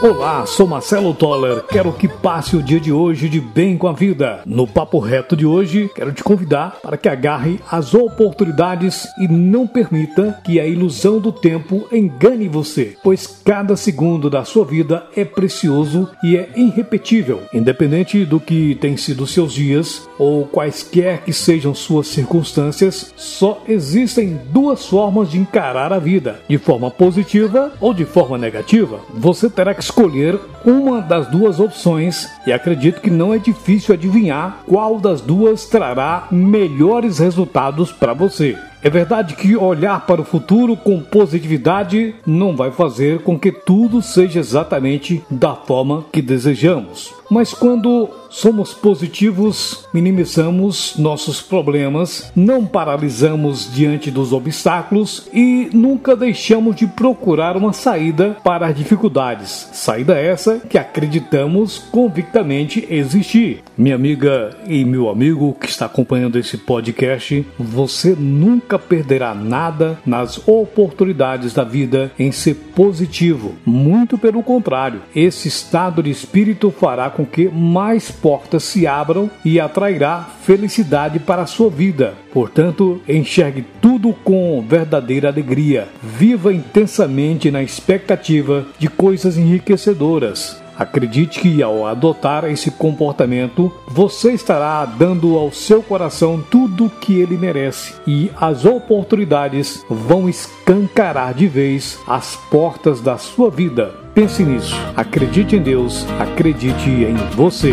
Olá, sou Marcelo Toller. Quero que passe o dia de hoje de bem com a vida. No Papo Reto de hoje, quero te convidar para que agarre as oportunidades e não permita que a ilusão do tempo engane você, pois cada segundo da sua vida é precioso e é irrepetível. Independente do que tem sido seus dias ou quaisquer que sejam suas circunstâncias, só existem duas formas de encarar a vida: de forma positiva ou de forma negativa. Você terá que escolher uma das duas opções e acredito que não é difícil adivinhar qual das duas trará melhores resultados para você. É verdade que olhar para o futuro com positividade não vai fazer com que tudo seja exatamente da forma que desejamos. Mas quando somos positivos, minimizamos nossos problemas, não paralisamos diante dos obstáculos e nunca deixamos de procurar uma saída para as dificuldades. Saída essa que acreditamos convictamente existir. Minha amiga e meu amigo que está acompanhando esse podcast, você nunca perderá nada nas oportunidades da vida em ser positivo. Muito pelo contrário, esse estado de espírito fará com que mais portas se abram e atrairá felicidade para a sua vida. Portanto, enxergue tudo com verdadeira alegria. Viva intensamente na expectativa de coisas enriquecedoras. Acredite que ao adotar esse comportamento, você estará dando ao seu coração tudo o que ele merece e as oportunidades vão escancarar de vez as portas da sua vida. Pense nisso. Acredite em Deus, acredite em você.